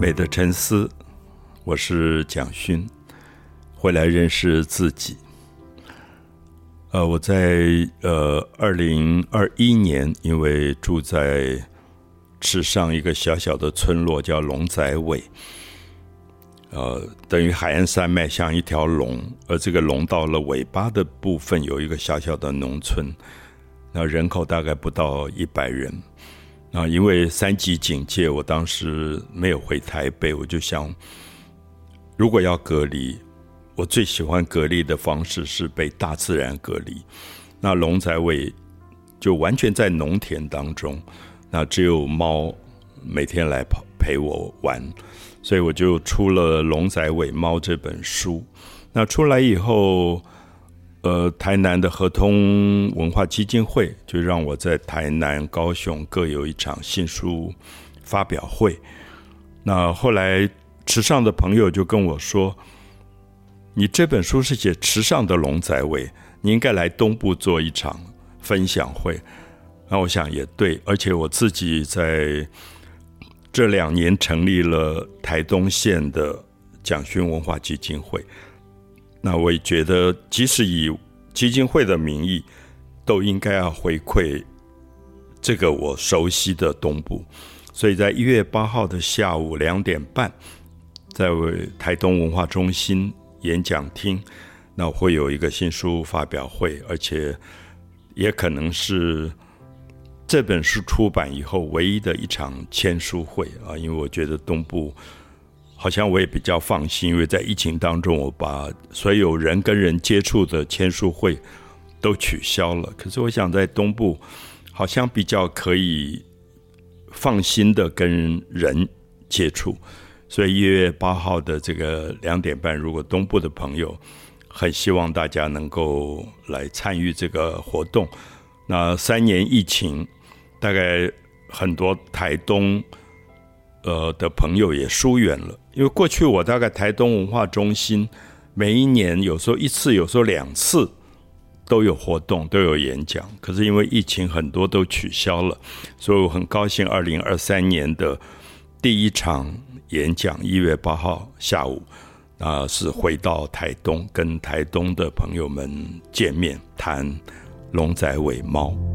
美的沉思，我是蒋勋，回来认识自己。呃，我在呃二零二一年，因为住在池上一个小小的村落，叫龙仔尾，呃，等于海岸山脉像一条龙，而这个龙到了尾巴的部分有一个小小的农村，那人口大概不到一百人。啊，因为三级警戒，我当时没有回台北，我就想，如果要隔离，我最喜欢隔离的方式是被大自然隔离。那龙仔尾就完全在农田当中，那只有猫每天来跑陪我玩，所以我就出了《龙仔尾猫》这本书。那出来以后。呃，台南的合通文化基金会就让我在台南、高雄各有一场新书发表会。那后来池上的朋友就跟我说：“你这本书是写池上的龙仔尾，你应该来东部做一场分享会。”那我想也对，而且我自己在这两年成立了台东县的蒋勋文化基金会。那我也觉得，即使以基金会的名义，都应该要回馈这个我熟悉的东部。所以在一月八号的下午两点半，在台东文化中心演讲厅，那会有一个新书发表会，而且也可能是这本书出版以后唯一的一场签书会啊！因为我觉得东部。好像我也比较放心，因为在疫情当中，我把所有人跟人接触的签书会都取消了。可是我想在东部，好像比较可以放心的跟人接触。所以一月八号的这个两点半，如果东部的朋友很希望大家能够来参与这个活动。那三年疫情，大概很多台东呃的朋友也疏远了。因为过去我大概台东文化中心每一年有时候一次，有时候两次都有活动，都有演讲。可是因为疫情，很多都取消了，所以我很高兴，二零二三年的第一场演讲一月八号下午啊，是回到台东，跟台东的朋友们见面，谈龙仔尾猫。